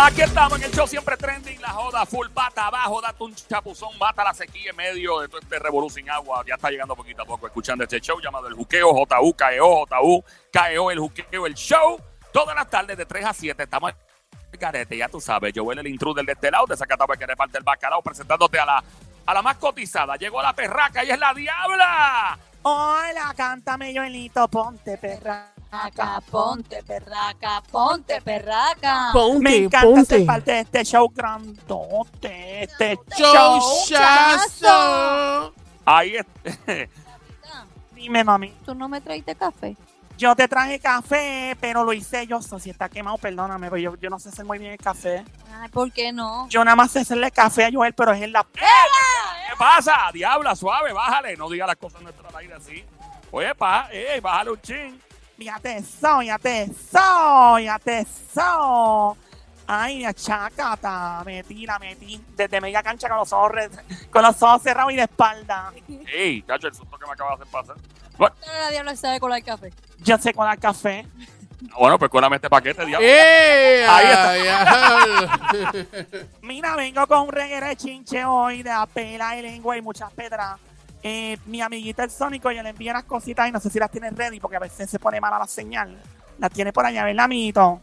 Aquí estamos en el show siempre trending, la joda full pata abajo, date un chapuzón, mata la sequía en medio de todo este revolú sin agua. Ya está llegando poquito a poco escuchando este show llamado El Juqueo, JU, KEO, JU, KEO, El Juqueo, el show. Todas las tardes de 3 a 7 estamos en carete, ya tú sabes. Yo el intruder de este lado, de Zacatau que reparte el bacalao, presentándote a la, a la más cotizada. Llegó la perraca y es la diabla. Hola, cántame, Joelito, ponte perra. Perraca, ponte, perraca, ponte, perraca. Ponte, Me encanta ponte. ser parte de este show grandote, este Show show. chazo. Ahí es. Dime, mami. ¿Tú no me traiste café? Yo te traje café, pero lo hice yo. so, si está quemado, perdóname, pero yo, yo no sé hacer muy bien el café. Ay, ¿por qué no? Yo nada más sé hacerle café a Joel, pero es en la... ¿Qué pasa? Diabla, suave, bájale. No diga las cosas nuestras al aire así. Oye, pa, eh, bájale un chin. Fíjate eso, fíjate eso, fíjate eso. Ay, la chacata, metí, la metí desde media cancha con los ojos, con los ojos cerrados y de espalda. Ey, cacho, el susto que me acaba de hacer pasar. La diabla sabe colar café. Yo sé colar café. Bueno, pues cuélame este paquete, diablo. ¡Eh! Ahí está. ay, Mira, vengo con un reguero de chinche hoy de apela y lengua y muchas pedras. Eh, mi amiguita el Sónico, yo le envié unas cositas y no sé si las tiene ready porque a veces se pone mala la señal. Las tiene por allá, ¿verdad, amiguito?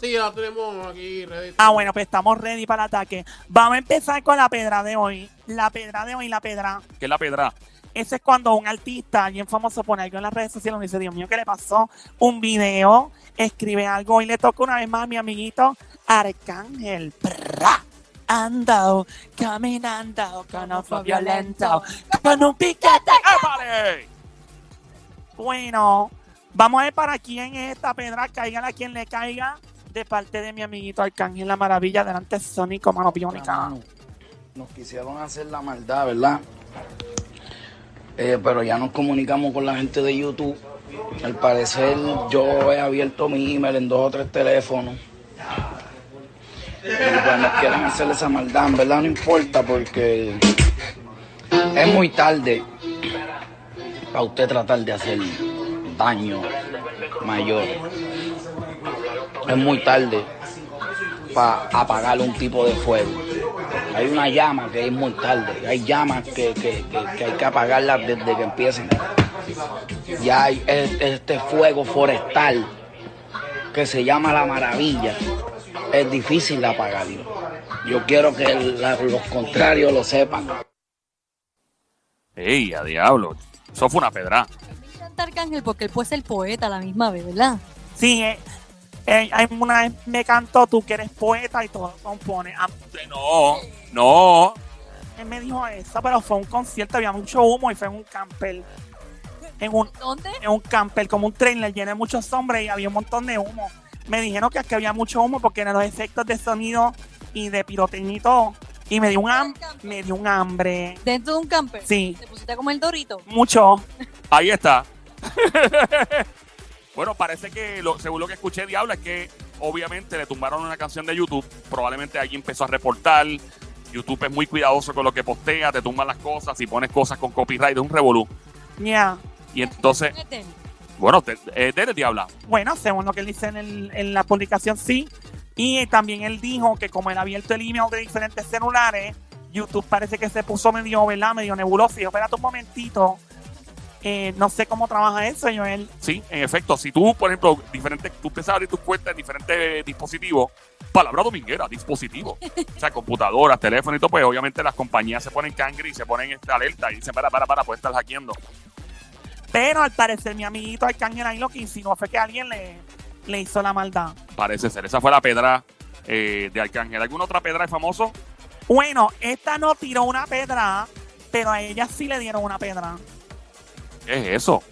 Sí, la tenemos aquí ready. Ah, bueno, pues estamos ready para el ataque. Vamos a empezar con la pedra de hoy. La pedra de hoy, la pedra. ¿Qué es la pedra? Ese es cuando un artista, alguien famoso, pone algo en las redes sociales y dice, Dios mío, ¿qué le pasó? Un video, escribe algo y le toca una vez más a mi amiguito Arcángel. Prra. Ando, caminando con otro violento, con un piquete. ¡Épale! Bueno, vamos a ver para quién es esta pedra, caiga a quien le caiga, de parte de mi amiguito Arcángel La Maravilla, delante Sónico, mano. Mano, Nos quisieron hacer la maldad, ¿verdad? Eh, pero ya nos comunicamos con la gente de YouTube. Al parecer yo he abierto mi email en dos o tres teléfonos. Y pues nos hacer esa maldad, en verdad no importa porque es muy tarde para usted tratar de hacer daño mayor. Es muy tarde para apagar un tipo de fuego. Hay una llama que es muy tarde, hay llamas que, que- que- que hay que apagarlas desde que empiezan. Ya hay e- este fuego forestal que se llama la maravilla, es difícil de apagarlo. Yo quiero que la- los contrarios lo sepan. ¡Ey, a diablo! Eso fue una pedra. Me encanta Arcángel porque él puede ser poeta a la misma vez, ¿verdad? Sí, eh, eh, hay una vez me cantó tú que eres poeta y todo compone. Ah, No, no. él me dijo eso, pero fue un concierto, había mucho humo y fue en un camper. En un, ¿Dónde? en un camper, como un trailer lleno de muchos hombres y había un montón de humo. Me dijeron que, había mucho humo porque eran los efectos de sonido y de pirotecnia y todo. Y me dio un, ham- me dio un hambre. Dentro de un camper. Sí, Te pusiste a comer dorito. mucho. Ahí está. bueno, parece que, lo- según lo que escuché, Diablo, es que obviamente le tumbaron una canción de YouTube. Probablemente alguien empezó a reportar. YouTube es muy cuidadoso con lo que postea, te tumban las cosas y pones cosas con copyright, es un revolú. Ya. Y entonces, Vete. Bueno, te, eh, dele, Diabla. Bueno, según lo que él dice en, el- en la publicación, sí. Y también él dijo que como él ha abierto el email de diferentes celulares, YouTube parece que se puso medio, ¿verdad? Medio nebuloso. Y yo, espérate un momentito. Eh, no sé cómo trabaja eso, Joel. Sí, en efecto, si tú, por ejemplo, diferentes, tú empiezas a abrir tus cuentas en diferentes dispositivos, palabra dominguera, dispositivo, o sea, computadoras, teléfono y todo, pues obviamente las compañías se ponen cangre y se ponen esta alerta y dicen, para, para, para, puedes estar hackeando. Pero al parecer mi amiguito Arcángel ahí lo que insinuó fue que alguien le, le hizo la maldad. Parece ser. Esa fue la pedra eh, de Arcángel. ¿Alguna otra pedra de famoso? Bueno, esta no tiró una pedra, pero a ella sí le dieron una pedra. ¿Qué es eso?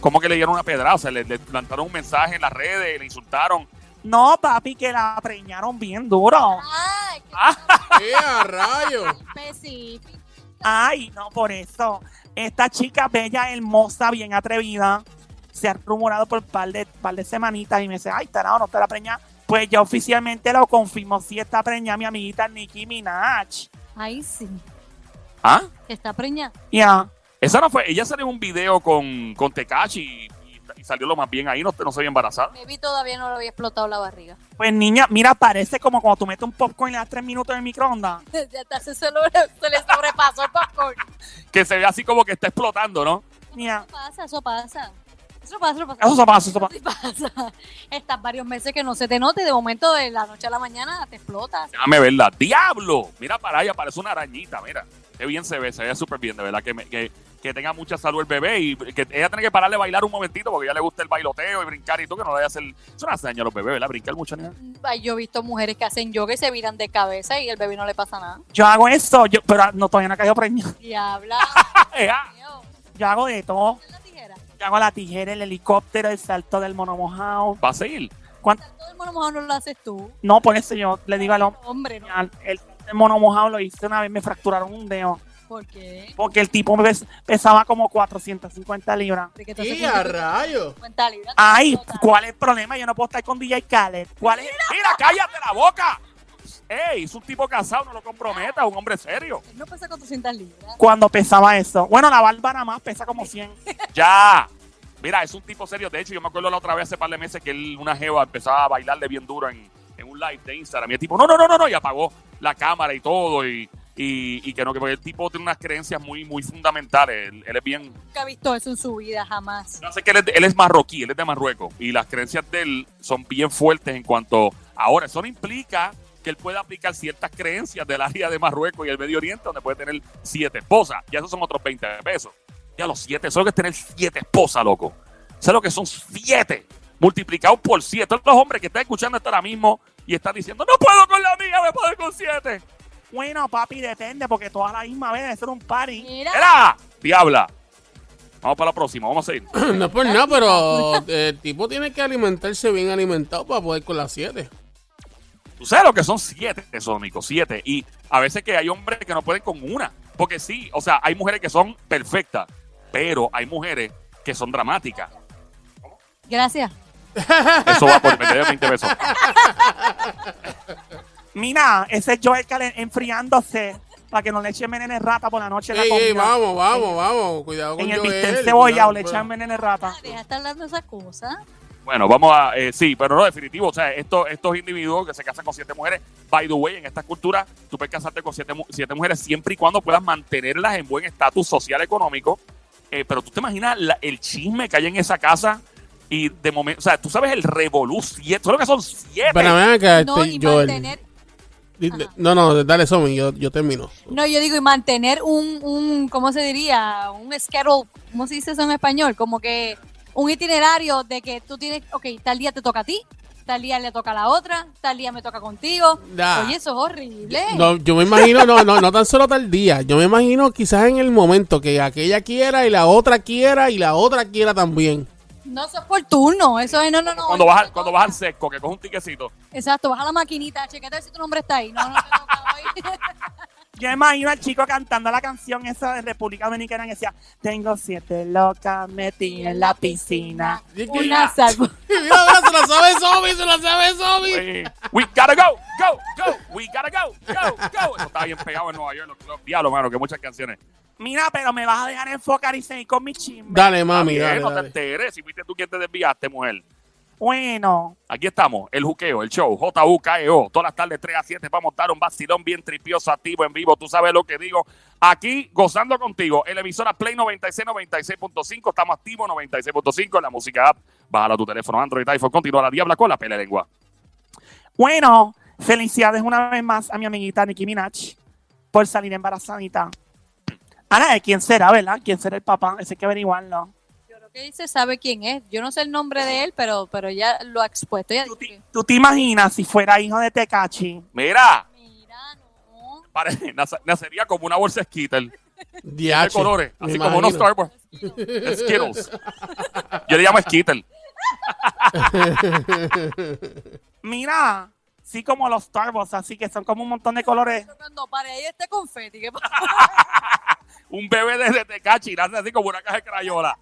¿Cómo que le dieron una pedra? O sea, le, le plantaron un mensaje en las redes, le insultaron. No, papi, que la preñaron bien duro. ¡Ay, qué ¡Eh, a rayos! específico! Ay, no, por eso. Esta chica bella, hermosa, bien atrevida, se ha rumorado por un par de, par de semanitas y me dice, ay, tarado, no te la preña. Pues ya oficialmente lo confirmó, sí está preñada mi amiguita Nicki Minaj. Ahí sí. ¿Ah? Está preñada. Ya. Esa no fue. Ella salió en un video con, con Tekashi y, salió lo más bien ahí, no, no se había embarazada. Maybe todavía no le había explotado la barriga. Pues niña, mira, parece como cuando tú metes un popcorn y le das tres minutos en el microondas. ya está, se, se, lo- se le sobrepasó el popcorn. Que se ve así como que está explotando, ¿no? Mira, Eso pasa, eso pasa. Eso pasa, eso pasa. eso se pasa, eso pasa. Sí pasa. Estás varios meses que no se te note y de momento de la noche a la mañana te explotas. Déjame verla. ¡Diablo! Mira para allá, parece una arañita, mira. Qué bien se ve, se ve súper bien, de verdad. Que, me- que, que tenga mucha salud el bebé y que ella tiene que pararle a bailar un momentito porque a ella le gusta el bailoteo y brincar y tú que no le vayas a hacer. Eso no hace daño a los bebés, ¿verdad? Brincar mucho, niña. Ay, Yo he visto mujeres que hacen yoga y se viran de cabeza y el bebé no le pasa nada. Yo hago eso, yo, pero no, todavía no he caído preñado. Diabla. Ah. Yo hago de todo. ¿es la tijera? Yo hago la tijera, el helicóptero, el salto del mono mojado. Va a seguir. ¿Cuánto? El mundo mojado no lo haces tú. No, por eso yo le digo al hombre, Hombre, ¿no? el, el mono mojado lo hice una vez, me fracturaron un dedo. ¿Por qué? Porque el tipo pes- pesaba como 450 libras. ¡Y a rayos! 50 libras. Ay. ¿cuál es el problema? Yo no puedo estar con DJ Khaled. ¿Cuál es? ¡Mira, cállate la boca! ¡Ey! Es un tipo casado, no lo comprometa, un hombre serio. Él no pesa 400 libras. Cuando pesaba eso. Bueno, la barba nada más pesa como 100. ¡Ya! Mira, es un tipo serio. De hecho, yo me acuerdo la otra vez hace par de meses que él, una jeva empezaba a bailarle bien duro en, en un live de Instagram. Y el tipo, no, no, no, no, no. Y apagó la cámara y todo. Y, y, y que no, que porque el tipo tiene unas creencias muy, muy fundamentales. Él, él es bien. Nunca ha visto eso en su vida, jamás. No sé que él es, de- él es marroquí, él es de Marruecos. Y las creencias de él son bien fuertes en cuanto. Ahora, eso no implica que él pueda aplicar ciertas creencias del área de Marruecos y el Medio Oriente, donde puede tener siete esposas. Ya esos son otros 20 pesos. Ya los siete, eso es lo que es tener siete esposas, loco. Eso es lo que son siete, multiplicados por siete. Todos los hombres que están escuchando esto ahora mismo y están diciendo, no puedo con la mía, me puedo con siete. Bueno, papi, depende, porque todas a la misma vez debe ser un party. Mira, ¡Era! Diabla. Vamos para la próxima, vamos a seguir. No es por nada, pero el tipo tiene que alimentarse bien alimentado para poder con las 7. Tú sabes lo que son siete, Sónico, siete. Y a veces que hay hombres que no pueden con una. Porque sí, o sea, hay mujeres que son perfectas, pero hay mujeres que son dramáticas. gracias. Eso va por meter 20 pesos. Mira, ese es Joel Calen enfriándose para que no le echen veneno de rata por la noche en la Ey, ey, comida. vamos, vamos, vamos. Cuidado con En el Joel, bistec cebollado le echan veneno de rata. Ah, Deja de estar hablando esas cosas. Bueno, vamos a. eh, sí, pero no definitivo. O sea, estos, estos individuos que se casan con siete mujeres, by the way, en esta cultura, tú puedes casarte con siete, siete mujeres siempre y cuando puedas mantenerlas en buen estatus social económico. Eh, pero tú te imaginas la- el chisme que hay en esa casa y de momento. O sea, tú sabes el revolú siete. ¿Sabes lo que son siete? Pero acá, No, este, y Joel. mantener. Ajá. No, no, dale, Somi, yo, yo termino. No, yo digo, y mantener un, un, ¿cómo se diría? Un schedule, ¿cómo se dice eso en español? Como que un itinerario de que tú tienes, ok, tal día te toca a ti, tal día le toca a la otra, tal día me toca contigo. Da. Oye, eso es horrible. No, yo me imagino, no, no, no tan solo tal día. Yo me imagino quizás en el momento que aquella quiera y la otra quiera y la otra quiera también. No, eso es por turno, eso es, no, no, no. Cuando vas, al- cuando vas al seco, que coges un tiquecito. Exacto, vas a la maquinita, chequete si tu nombre está ahí. No, no, te toca hoy. Yo imagino al chico cantando la canción esa de República Dominicana que decía, tengo siete locas metidas en la piscina. Una salvo. Mira, mira, se la sabe Somi, se la sabe Somi. Eh, we gotta go, go, go, we gotta go, go, go. Eso estaba bien pegado en Nueva York, los, los diablos, mano, que muchas canciones. Mira, pero me vas a dejar enfocar y seguir con mi chisme. Dale, mami, dale, no te enteres, si fuiste tú quien te desviaste, mujer. Bueno, Aquí estamos, el juqueo, el show, JUKEO, todas las tardes 3 a 7 para montar un vacilón bien tripioso, activo, en vivo, tú sabes lo que digo. Aquí, gozando contigo, en la emisora Play 96, 96.5, estamos activos, 96.5, en la música app, bájala tu teléfono, Android, iPhone, continúa la diabla con la pele lengua. bueno, felicidades una vez más a mi amiguita Nicki Minaj por salir embarazadita. Ana, ¿quién será, verdad? ¿Quién será el papá? Ese hay que averiguarlo. Yo creo que dice sabe quién es. Yo no sé el nombre de él, pero, pero ya lo ha expuesto. Ella ¿Tú te, que- tú te imaginas si fuera hijo de Tecachi? Mira, Mira, no. pare- nacería como una bolsa Skittle de colores, así como unos. Starbucks. Skittles. Yo le llamo Skittle. Mira, sí como los Starbucks, así que son como un montón de colores. Cuando pare ahí este confeti, ¿qué pasa? Un bebé de, de Tecachi, nace así como una caja de crayola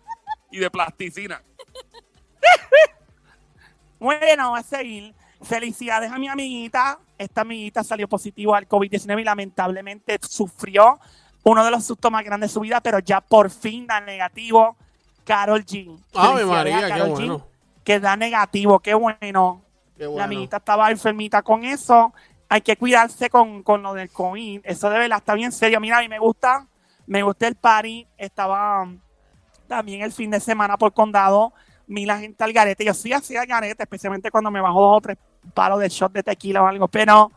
y de plasticina. Bueno, a seguir. Felicidades a mi amiguita. Esta amiguita salió positivo al COVID-19 y lamentablemente sufrió uno de los sustos más grandes de su vida, pero ya por fin da negativo. Carol G. Ave María, qué bueno. Que da negativo, qué bueno. Qué La amiguita estaba enfermita con eso. Hay que cuidarse con, con lo del COVID. Eso de verdad está bien serio. Mira, a mí me gusta, me gusta el party. Estaba um, también el fin de semana por condado. Vi la gente al garete. Yo sí hacía al garete, especialmente cuando me bajo dos o tres palos de shot de tequila o algo. Pero,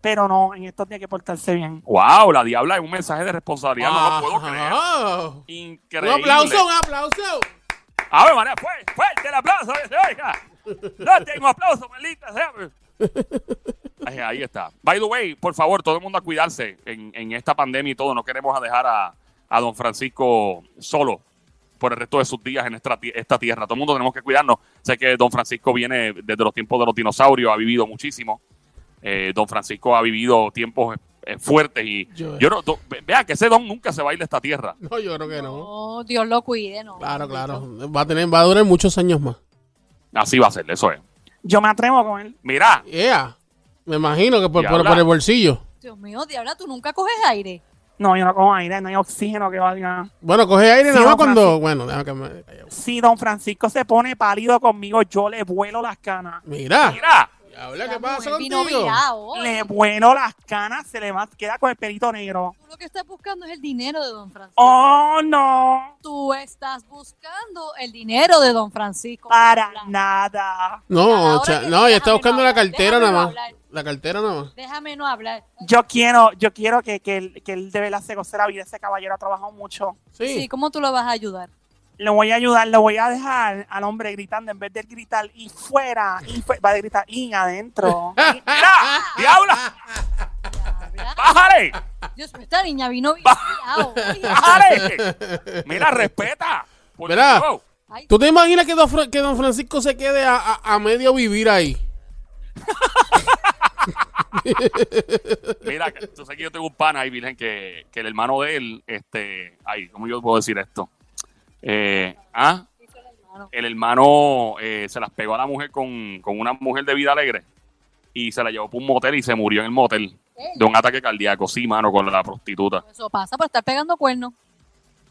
pero no, en estos días hay que portarse bien. Wow, la diabla es un mensaje de responsabilidad, no lo puedo creer. Increíble. Un aplauso, un aplauso. A ver, María, fuerte, fuerte el aplauso que se oiga. No tengo aplauso, maldita sea. Ahí, ahí está. By the way, por favor, todo el mundo a cuidarse en, en esta pandemia y todo. No queremos a dejar a, a don Francisco solo por el resto de sus días en esta, ti- esta tierra. Todo el mundo tenemos que cuidarnos. Sé que don Francisco viene desde los tiempos de los dinosaurios, ha vivido muchísimo. Eh, don Francisco ha vivido tiempos eh, fuertes y Yo- yo no, do- vea que ese don nunca se va a ir de esta tierra. No, yo creo que no. No, Dios lo cuide, no. Claro, claro. Va a tener, va a durar muchos años más. Así va a ser, eso es. Yo me atrevo con él. Mira, Yeah. Me imagino que por, por, el bolsillo. Dios mío, Diabla, tú nunca coges aire. No, yo no cojo aire, no hay oxígeno que valga. Bueno, coge aire Sí, nada más cuando. Bueno, déjame que me. Si don Francisco se pone pálido conmigo, yo le vuelo las canas. Mira. mira. Diabla, La ¿qué pasa contigo? virado. Le vuelo las canas, se le va, queda con el pelito negro. Tú lo que estás buscando es el dinero de Don Francisco. Oh, no, Tú estás buscando el dinero de Don Francisco. para nada. No, cha- no, déjame está no buscando la cartera déjame nada más. hablar. La cartera nada más. Déjame no hablar. Yo quiero, yo quiero que, que, él, que él de verdad se goce la vida. Ese caballero ha trabajado mucho. Sí. Sí. ¿cómo tú lo vas a ayudar? Lo voy a ayudar, lo voy a dejar al hombre gritando en vez de gritar y fuera, y va a gritar y adentro. Y- Mira, diabla, bájale, Dios mío, esta niña vino hoy. bájale. Mira, respeta. Mira. ¿Tú te imaginas que don, Fra- que don Francisco se quede a, a- a medio vivir ahí? Mira, tú sabes que yo tengo un pana ahí, Virgen, que, que el hermano de él, este, ay, ¿cómo yo puedo decir esto? Eh, ah, el hermano eh, se las pegó a la mujer con, con una mujer de vida alegre y se la llevó por un motel y se murió en el motel de un ataque cardíaco, sí, mano, con la prostituta. eso pasa por estar pegando cuernos.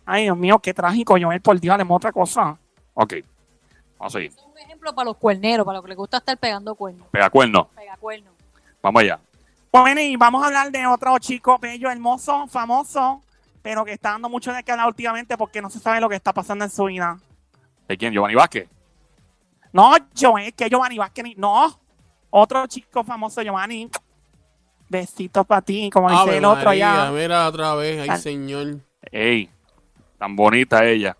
Ay, Dios mío, qué trágico, Joel, por Dios, haremos otra cosa. Ok, vamos a seguir. Es un ejemplo para los cuerneros, para los que les gusta estar pegando cuernos. Pega cuerno, Pega cuernos. vamos allá. Bueno, y vamos a hablar de otro chico bello, hermoso, famoso, pero que está dando mucho de qué hablar últimamente porque no se sabe lo que está pasando en su vida. ¿De quién? Giovanni Vázquez. No, Joel, que Giovanni Vázquez, ni- no. Otro chico famoso, Giovanni. Besitos para ti, como dice el otro María, allá. Mira otra vez, ay señor. Ey, tan bonita ella.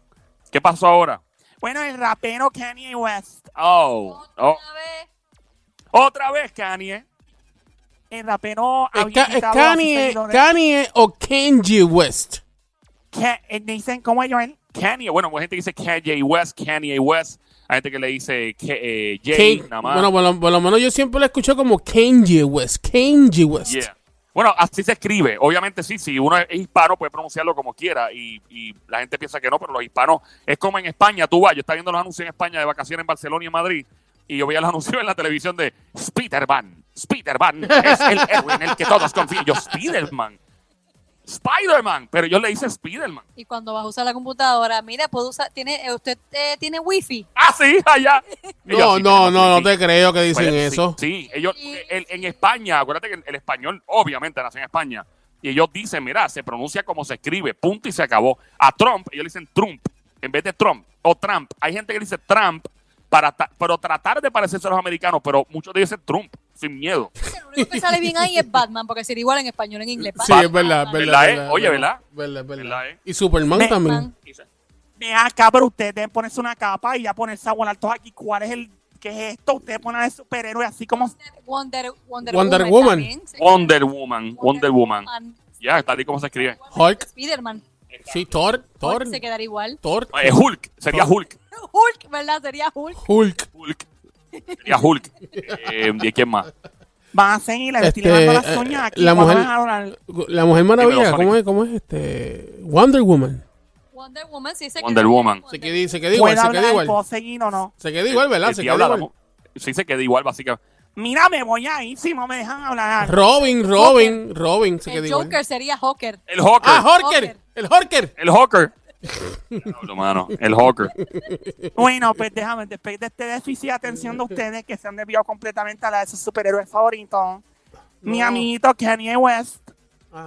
¿Qué pasó ahora? Bueno, el rapero Kanye West. Oh, oh, Otra vez. otra vez Kanye. El rapero ¿Es, había Ka- es invitado a sus Kanye, Kanye o Kenji West? eh, dicen, ¿cómo es, Joel? Kanye, bueno, hay gente que dice Kanye West, Kanye West. Hay gente que le dice que, eh, Jay, nada más. bueno, por lo, por lo menos yo siempre lo escuché como Kenji West. Kenji West. Yeah. Bueno, así se escribe. Obviamente sí, si uno es hispano puede pronunciarlo como quiera y, y la gente piensa que no, pero los hispanos es como en España. Tú vas, yo estaba viendo los anuncios en España de vacaciones en Barcelona y en Madrid y yo veía los anuncios en la televisión de Spiderman. Spiderman es el héroe en el que todos confían. Yo, Spiderman. Spiderman. Pero yo le hice Spiderman. Y cuando vas a usar la computadora, mira, puedo usar, tiene, eh, usted eh, tiene wifi. Ah, sí, allá. Yo, No, sí, no, no, no te creo que dicen Pues, eso. Sí, sí, ellos, Y- el- en España, acuérdate que el español obviamente nació en España. Y ellos dicen, mira, se pronuncia como se escribe, punto y se acabó. A Trump, ellos le dicen Trump, en vez de Trump, o Trump. Hay gente que dice Trump, para ta- pero tratar de parecerse a los americanos, pero muchos de ellos dicen Trump, sin miedo. Lo único que sale bien ahí es Batman, porque sería igual en español en inglés. Sí, es verdad, Batman. verdad. ¿Verdad, eh? Oye, ¿verdad? Verdad, verdad. ¿Verdad, eh? Y Superman también. Acá, pero ustedes deben ponerse una capa y ya ponerse a volar todos aquí. ¿Cuál es el, qué es esto? Ustedes ponen el superhéroe así como... Wonder, Wonder, Wonder Woman. Woman. también, sí. Wonder Woman, Wonder Woman. Ya, está ahí como se escribe. Hulk. Spiderman. Sí, Thor, Thor, se quedaría igual. Thor, Eh, Hulk, sería Hulk. Hulk, ¿verdad? Sería Hulk. Hulk. Hulk. Sería Hulk. Eh, ¿Y quién más? Van a seguir, Este, las eh, uñas aquí. la. La Mujer Maravilla, ¿cómo es? ¿Cómo es este? Wonder Woman. Wonder Woman sí se Wonder queda- Woman. Se queda, se queda igual, ¿Puedo se queda hablar? igual. ¿Puedo seguir o no? Se queda igual, ¿verdad? El Se la igual. Sí se queda igual, básicamente. Mira, me voy a ir si no me dejan hablar. Robin, Robin, Robin se queda El. Joker sería Hawker. El Hawker. Ah, Horker. el Horker. el Hawker. Mano. El hawker. Bueno, pues déjame, después de este déficit de atención de ustedes que se han desviado completamente a la de sus superhéroes favoritos, mi No. amiguito Kanye West,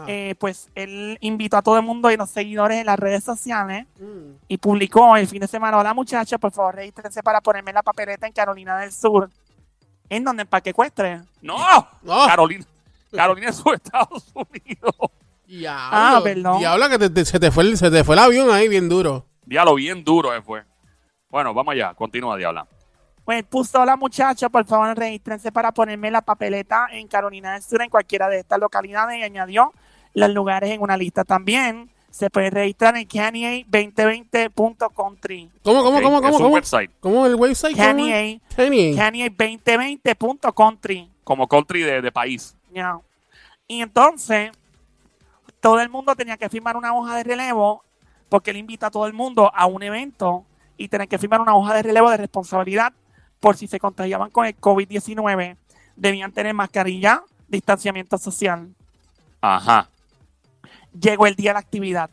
eh, pues él invitó a todo el mundo y los seguidores en las redes sociales Mm. y publicó el fin de semana, hola muchachos, por favor regístrense para ponerme la papeleta en Carolina del Sur. ¿En donde ¿En Parque Ecuestre? ¡No! No. Carolina. Carolina es Estados Unidos. Diablo, Ah, perdón. Diablo, que te- te- se, te fue el, se te fue el avión ahí bien duro. Diablo, bien duro eh, fue. Bueno, vamos allá. Continúa, Diabla. Pues puso, hola muchachos, por favor regístrense para ponerme la papeleta en Carolina del Sur, en cualquiera de estas localidades, y añadió los lugares en una lista también. Se puede registrar en Kanye2020.country. ¿Cómo, cómo, Ok, cómo, es cómo? un ¿Cómo, website. ¿Cómo el website? ¿Cómo es? Kanye, Kanye. Kanye2020.country. Como country de, de país. Ya. Y entonces, todo el mundo tenía que firmar una hoja de relevo, porque él invita a todo el mundo a un evento y tenían que firmar una hoja de relevo de responsabilidad por si se contagiaban con el COVID-19. Debían tener mascarilla, distanciamiento social. Ajá. Llegó el día de la actividad.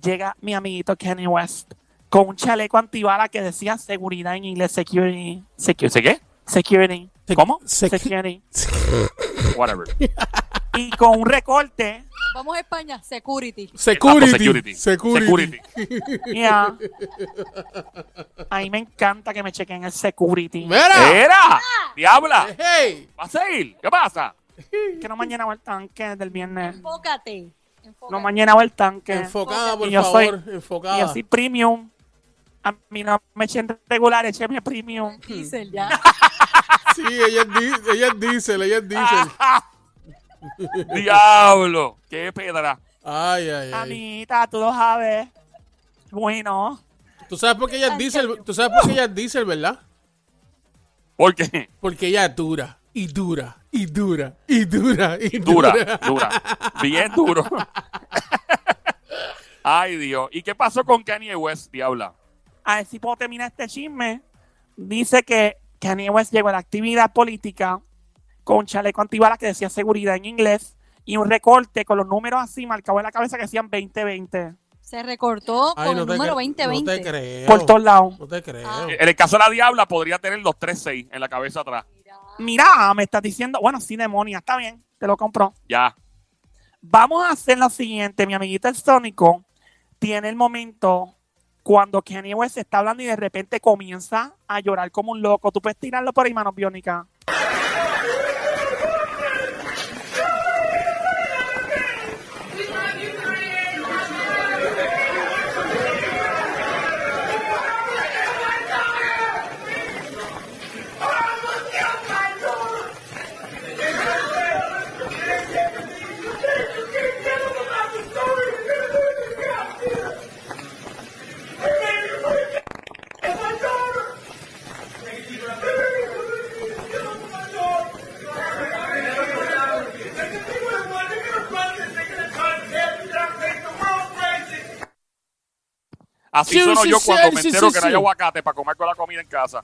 Llega mi amiguito Kenny West con un chaleco antibala que decía seguridad en inglés, security. ¿Qué Security. qué? security. Se- ¿Cómo? se- security. Whatever. Y con un recorte Vamos a España, security. Security. Security. Security. Ya. A mí me encanta que me chequen el security. Mira. ¡Era! ¡Diabla! Hey. ¿Vas a ir? ¿Qué pasa? Que no han llenado el tanque del viernes. Enfócate. enfócate. No han llenado el tanque. Enfocada, por Y yo favor. soy- Y Enfocada. yo soy premium. A mí no me echen regular, écheme premium. Diesel, ya. Sí, ella es, ella es diésel, ella es diésel. ¡Diablo! ¡Qué pedra! Ay, ay, ay. Amiguita, tú lo sabes. Bueno, ¿Tú sabes por qué ella es diésel? ¿Tú sabes por qué ella es diésel, verdad? ¿Por qué? Porque ella es dura, y dura, y dura, y dura, y dura. Dura, dura. Bien duro. Ay, Dios. ¿Y qué pasó con Kanye West, Diabla? a ver si puedo terminar este chisme. Dice que Kanye West llegó a la actividad política con un chaleco antibalas que decía seguridad en inglés y un recorte con los números así marcados en la cabeza que decían 2020 Se recortó Ay, con no el número cre- 2020. No te creo. por todos lados. No te creo. Ah. En el caso de la Diabla podría tener los 3-6 en la cabeza atrás. Mira, me estás diciendo, bueno, sí, demonia, está bien, te lo compro. Ya. Vamos a hacer lo siguiente, mi amiguita el Sónico tiene el momento cuando Kanye West está hablando y de repente comienza a llorar como un loco. Tú puedes tirarlo por ahí, manos biónicas. Así Sí, sueno sí, yo sí, cuando me entero que no hay aguacate para comer con la comida en casa.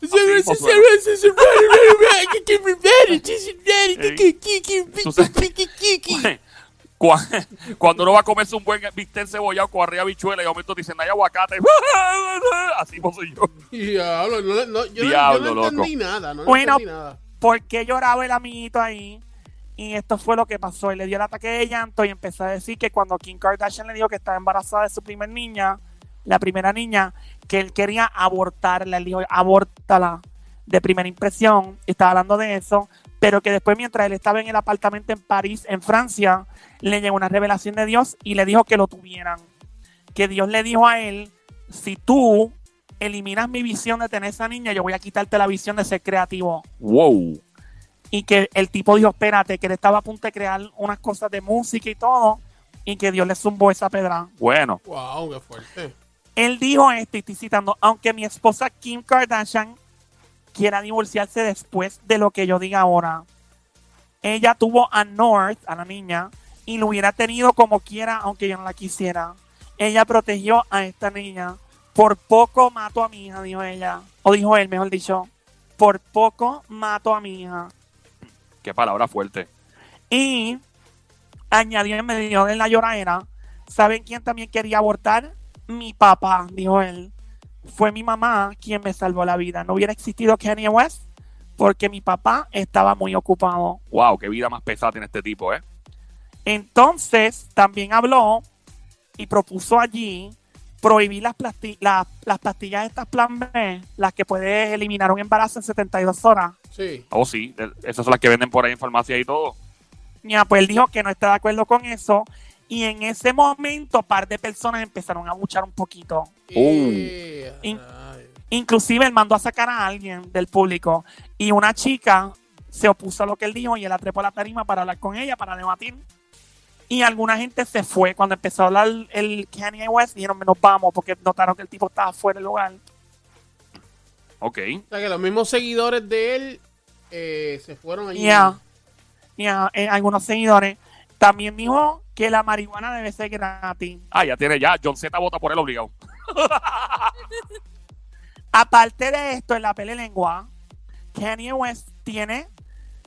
Cuando uno va a comerse un buen bistec cebollado con arriba habichuela y de momento dicen, no hay aguacate. Así no soy yo. Diablo, no, no, yo, no- Diablo, no loco. entendí nada, no Bueno. entendí nada. ¿Por qué lloraba el amiguito ahí? Y esto fue lo que pasó. Él le dio el ataque de llanto y empezó a decir que cuando Kim Kardashian le dijo que estaba embarazada de su primer niña, la primera niña, que él quería abortarla. Él dijo, abórtala de primera impresión. Estaba hablando de eso. Pero que después, mientras él estaba en el apartamento en París, en Francia, le llegó una revelación de Dios y le dijo que lo tuvieran. Que Dios le dijo a él, si tú eliminas mi visión de tener esa niña, yo voy a quitarte la visión de ser creativo Wow. y que el tipo dijo, espérate, que él estaba a punto de crear unas cosas de música y todo, y que Dios le zumbó esa pedra. Bueno. Wow, qué fuerte. Él dijo esto, y estoy citando, aunque mi esposa Kim Kardashian quiera divorciarse después de lo que yo diga ahora, ella tuvo a North, a la niña, y lo hubiera tenido como quiera, aunque yo no la quisiera. Ella protegió a esta niña. Por poco mato a mi hija, dijo ella. O dijo él, mejor dicho. Por poco mato a mi hija. Qué palabra fuerte. Y añadió en medio de la lloradera, ¿saben quién también quería abortar? Mi papá, dijo él, fue mi mamá quien me salvó la vida. No hubiera existido Kanye West porque mi papá estaba muy ocupado. Wow, qué vida más pesada tiene este tipo, ¿eh? Entonces, también habló y propuso allí prohibir las, plasti- la- las pastillas estas plan B, las que puedes eliminar un embarazo en 72 horas. Sí. Oh, sí, esas son las que venden por ahí en farmacia y todo. Ya, pues él dijo que no está de acuerdo con eso. Y en ese momento, par de personas empezaron a buchar un poquito. Eh, In-. Inclusive él mandó a sacar a alguien del público. Y una chica se opuso a lo que él dijo y él la trepó a la tarima para hablar con ella, para debatir. Y alguna gente se fue. Cuando empezó a hablar el Kanye West, dijeron, nos vamos, porque notaron que el tipo estaba fuera del lugar. Ok. O sea que los mismos seguidores de él eh, se fueron allí. Ya. Ya, eh, algunos seguidores. También dijo que la marihuana debe ser gratis. Ah, ya tiene, ya. John Z vota por él obligado. Aparte de esto, en la pele lengua, Kanye West tiene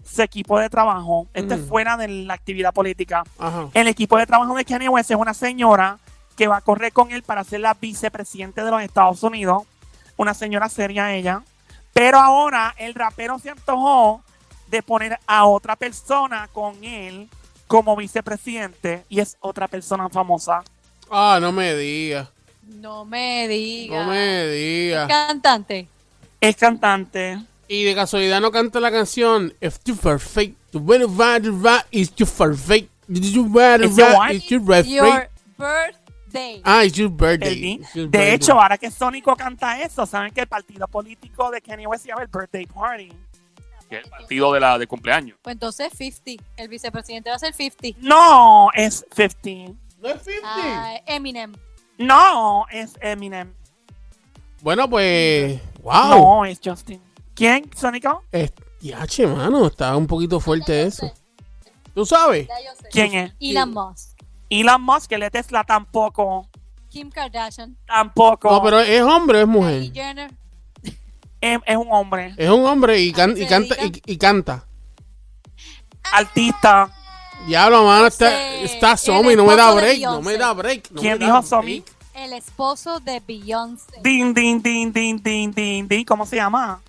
su equipo de trabajo. Este es Mm. fuera de la actividad política. Ajá. El equipo de trabajo de Kanye West es una señora que va a correr con él para ser la vicepresidente de los Estados Unidos. Una señora seria ella. Pero ahora el rapero se antojó de poner a otra persona con él como vicepresidente y es otra persona famosa. Ah, no me digas. No me digas. No me digas. Cantante. Es cantante. Y de casualidad no canta la canción If you perfect, the way to right is you perfect. You the Is your right what? is your perfect. Your birthday. Ah, it's your birthday. It's your de birthday. hecho, ahora que Sónico canta eso, saben que el partido político de Kanye West se llama el Birthday Party. Que es el partido de la de cumpleaños. Pues entonces 50. El vicepresidente va a ser 50. No, es 50. no es 50. Ah, Eminem. No, es Eminem. Bueno, pues. Wow. No, es Justin. ¿Quién, Sónico? Es, yache, mano, está un poquito fuerte eso. ¿Tú sabes? Ya yo sé. ¿Quién es? Elon Musk. Elon Musk, el de Tesla tampoco. Kim Kardashian. Tampoco. No, pero ¿es hombre o es Kylie mujer? Jenner. Es, es un hombre. Es un hombre y, can- y canta y, y canta. Artista. Diablo, mano, está, está Somi, no me da break, no me da break. no ¿Quién me dijo Somi? El esposo de Beyoncé. Din, din, din, din, din, din, din. ¿Cómo se llama?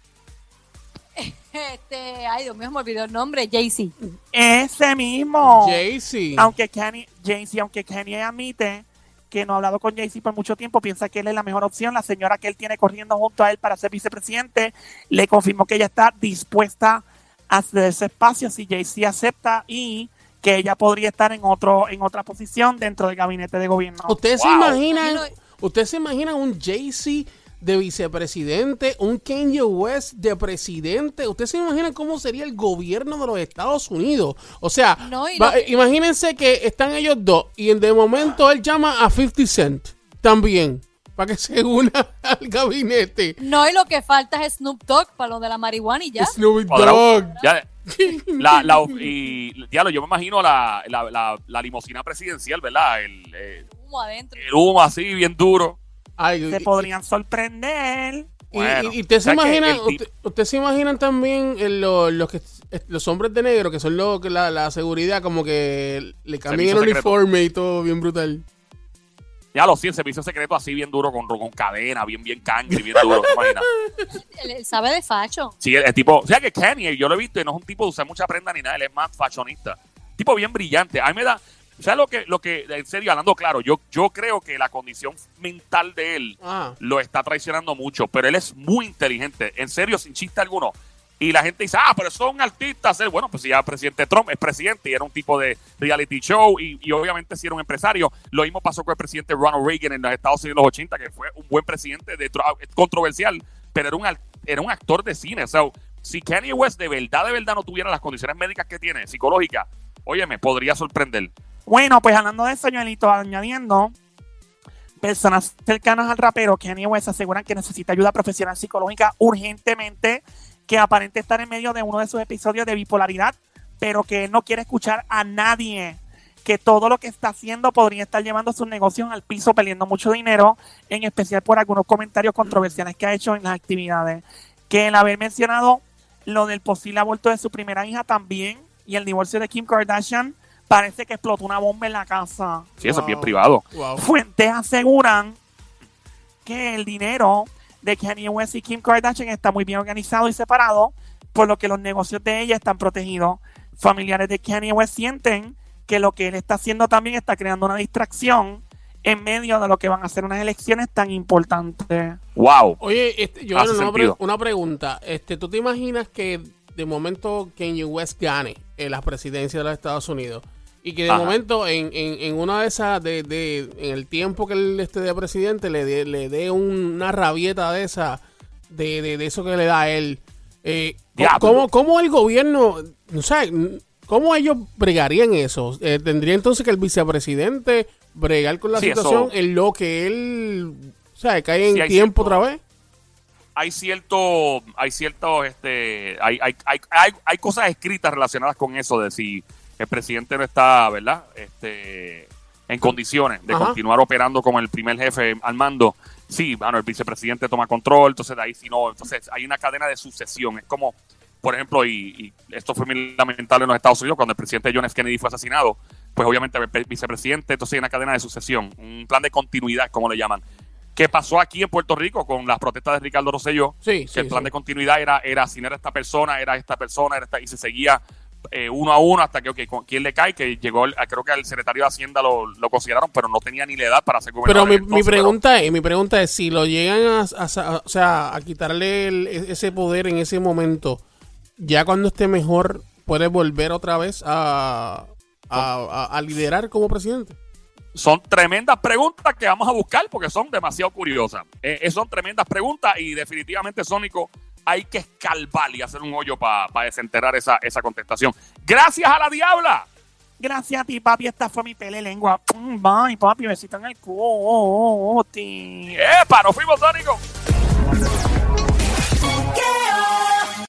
Este, ay, Dios mío, me olvidó el nombre. Jay-Z. Ese mismo. Jay-Z. Aunque Kanye, Jay-Z, aunque Kanye admite que no ha hablado con Jay-Z por mucho tiempo, piensa que él es la mejor opción. La señora que él tiene corriendo junto a él para ser vicepresidente le confirmó que ella está dispuesta a ceder ese espacio si Jay-Z acepta y que ella podría estar en otro en otra posición dentro del gabinete de gobierno. ¿Ustedes se imaginan, Imagino- ustedes se imaginan un Jay-Z de vicepresidente, un Kanye West de presidente? ¿Ustedes se imaginan cómo sería el gobierno de los Estados Unidos? O sea, No, va- que- imagínense que están ellos dos y de momento él llama a 50 Cent también para que se una al gabinete. No, y lo que falta es Snoop Dogg para lo de la marihuana y ya. Snoop. Dogg. Ya, la, la, y, diablo, yo me imagino la, la, la, la limusina presidencial, ¿verdad? El, eh, Humo adentro. el humo así, bien duro. Ay, Se y- podrían sorprender. Y, Bueno, y- y ustedes se el tip- usted- se imaginan también en lo- los que los hombres de negro que son los que la, la seguridad como que le cambian el secreto. uniforme y todo bien brutal. Ya lo sí, el servicio secreto así bien duro, con, con cadena, bien, bien cangre, bien duro, ¿te imaginas? Él, él sabe de facho. Sí, el, el tipo, o sea que Kanye, yo lo he visto y no es un tipo de usar mucha prenda ni nada, él es más fashionista. Tipo bien brillante. A mí me da, ¿sabes lo que, lo que, en serio, hablando claro, yo, yo creo que la condición mental de él Ah, lo está traicionando mucho, pero él es muy inteligente, en serio, sin chiste alguno. Y la gente dice, ah, pero son artistas. Bueno, pues si ya el presidente Trump es presidente y era un tipo de reality show y, y obviamente si era un empresario. Lo mismo pasó con el presidente Ronald Reagan en los Estados Unidos en los 80, que fue un buen presidente, de, tra- controversial, pero era un, era un actor de cine. O sea, si Kanye West de verdad, de verdad no tuviera las condiciones médicas que tiene, psicológicas, oye, me podría sorprender. Bueno, pues hablando de eso, Joelito, añadiendo, personas cercanas al rapero Kanye West aseguran que necesita ayuda profesional psicológica urgentemente, que aparente estar en medio de uno de sus episodios de bipolaridad, pero que él no quiere escuchar a nadie, que todo lo que está haciendo podría estar llevando sus negocios al piso, perdiendo mucho dinero, en especial por algunos comentarios controversiales que ha hecho en las actividades. Que el haber mencionado lo del posible aborto de su primera hija también y el divorcio de Kim Kardashian, parece que explotó una bomba en la casa. Sí, eso es bien privado. wow. Fuentes aseguran que el dinero de Kanye West y Kim Kardashian está muy bien organizado y separado, por lo que los negocios de ella están protegidos. Familiares de Kanye West sienten que lo que él está haciendo también está creando una distracción en medio de lo que van a ser unas elecciones tan importantes. Wow. Oye, este, yo una, pre- una pregunta. Este, ¿Tú te imaginas que de momento Kanye West gane en la presidencia de los Estados Unidos? Y que de Ajá. momento en, en, en una de esas, de, de- en el tiempo que él esté de presidente, le dé le dé una rabieta de esa, de, de, de eso que le da a él. Eh. ¿cómo, ¿Cómo el gobierno, o sea, cómo ellos bregarían eso? Eh, ¿Tendría entonces que el vicepresidente bregar con la Sí, situación eso- en lo que él, o sea, cae en Sí, tiempo cierto- otra vez? hay cierto, hay cierto, este, hay, hay, hay, hay, hay cosas escritas relacionadas con eso de si el presidente no está, ¿verdad? Este, en condiciones de Ajá. continuar operando como el primer jefe al mando. Sí, bueno, el vicepresidente toma control, entonces de ahí si no, entonces hay una cadena de sucesión. Es como, por ejemplo, y, y esto fue muy lamentable en los Estados Unidos cuando el presidente John F. Kennedy fue asesinado, pues obviamente el vicepresidente, entonces hay una cadena de sucesión, un plan de continuidad, como le llaman. ¿Qué pasó aquí en Puerto Rico con las protestas de Ricardo Rosselló? Sí, que sí, el plan sí. de continuidad era, era si no era esta persona, era esta persona, era esta, y se seguía eh, uno a uno hasta que, ok, ¿con ¿quién le cae? Que llegó, creo que al secretario de Hacienda lo, lo consideraron, pero no tenía ni la edad para ser Pero gobernador. mi, entonces, mi pero- pregunta es, mi pregunta es, si lo llegan a, a- a- o sea, a quitarle el- e, ese poder en ese momento, ya cuando esté mejor, puede volver otra vez a, a, a- a liderar como presidente. son tremendas preguntas que vamos a buscar porque son demasiado curiosas. Eh, eh, son tremendas preguntas y definitivamente, Sónico, hay que escarbar y hacer un hoyo para desenterrar esa, esa contestación. Gracias a la diabla. Gracias a ti, papi. Esta fue mi pele lengua. Mm, Bye, papi. Besito en el culo. ¡Epa! ¡Nos fuimos, Sónico!